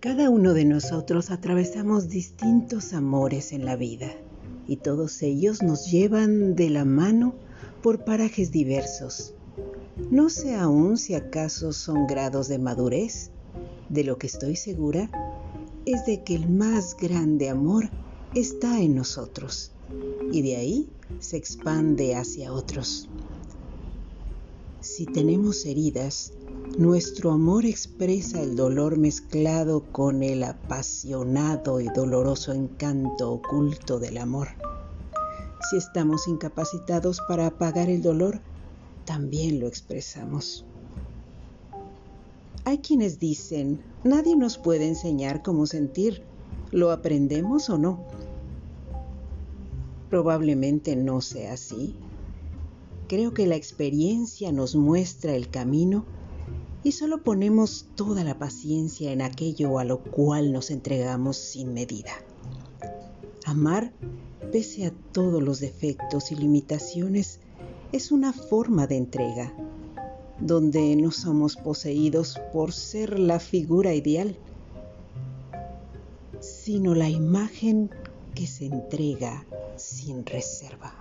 Cada uno de nosotros atravesamos distintos amores en la vida y todos ellos nos llevan de la mano por parajes diversos. No sé aún si acaso son grados de madurez. De lo que estoy segura es de que el más grande amor está en nosotros y de ahí se expande hacia otros. Si tenemos heridas, nuestro amor expresa el dolor mezclado con el apasionado y doloroso encanto oculto del amor. Si estamos incapacitados para apagar el dolor, también lo expresamos. Hay quienes dicen, nadie nos puede enseñar cómo sentir, ¿lo aprendemos o no? Probablemente no sea así. Creo que la experiencia nos muestra el camino y solo ponemos toda la paciencia en aquello a lo cual nos entregamos sin medida. Amar, pese a todos los defectos y limitaciones, es una forma de entrega, donde no somos poseídos por ser la figura ideal, sino la imagen que se entrega sin reserva.